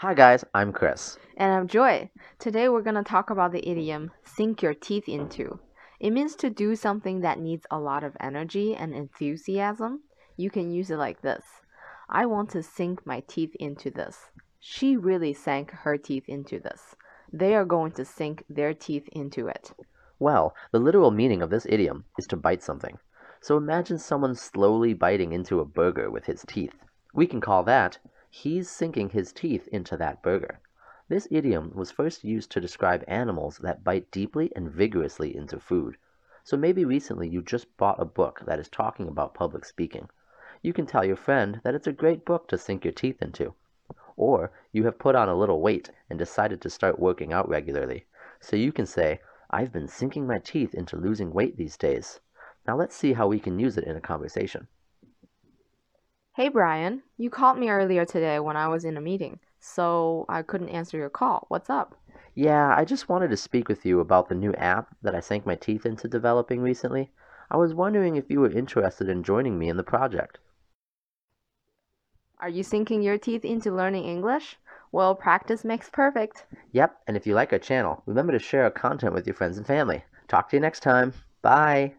Hi, guys, I'm Chris. And I'm Joy. Today we're going to talk about the idiom sink your teeth into. It means to do something that needs a lot of energy and enthusiasm. You can use it like this I want to sink my teeth into this. She really sank her teeth into this. They are going to sink their teeth into it. Well, the literal meaning of this idiom is to bite something. So imagine someone slowly biting into a burger with his teeth. We can call that, he's sinking his teeth into that burger. This idiom was first used to describe animals that bite deeply and vigorously into food. So maybe recently you just bought a book that is talking about public speaking. You can tell your friend that it's a great book to sink your teeth into. Or you have put on a little weight and decided to start working out regularly. So you can say, I've been sinking my teeth into losing weight these days. Now let's see how we can use it in a conversation. Hey Brian, you called me earlier today when I was in a meeting, so I couldn't answer your call. What's up? Yeah, I just wanted to speak with you about the new app that I sank my teeth into developing recently. I was wondering if you were interested in joining me in the project. Are you sinking your teeth into learning English? Well, practice makes perfect. Yep, and if you like our channel, remember to share our content with your friends and family. Talk to you next time. Bye.